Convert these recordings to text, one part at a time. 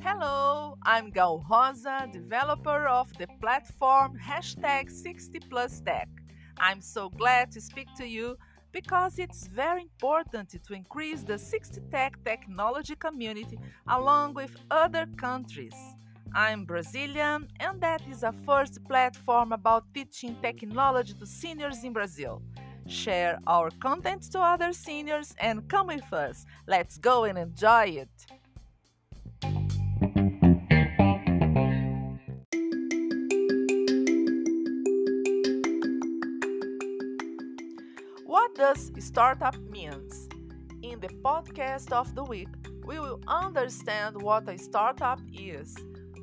Hello, I'm Gal Rosa, developer of the platform hashtag 60PlusTech. I'm so glad to speak to you because it's very important to increase the 60Tech technology community along with other countries. I'm Brazilian, and that is a first platform about teaching technology to seniors in Brazil. Share our content to other seniors and come with us. Let's go and enjoy it. What does startup means? In the podcast of the week, we will understand what a startup is,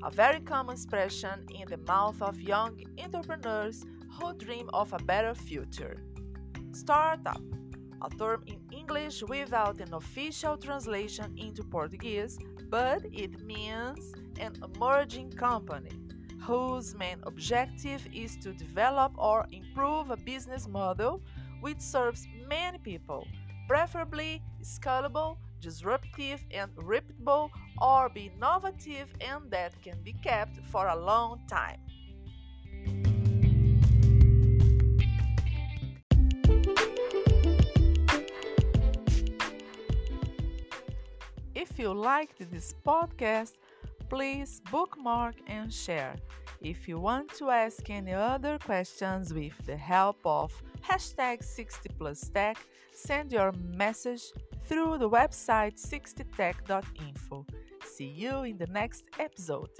a very common expression in the mouth of young entrepreneurs who dream of a better future. Startup, a term in English without an official translation into Portuguese, but it means an emerging company whose main objective is to develop or improve a business model which serves many people, preferably scalable, disruptive, and repeatable, or be innovative and that can be kept for a long time. If you liked this podcast, please bookmark and share. If you want to ask any other questions with the help of hashtag 60plusTech, send your message through the website 60tech.info. See you in the next episode.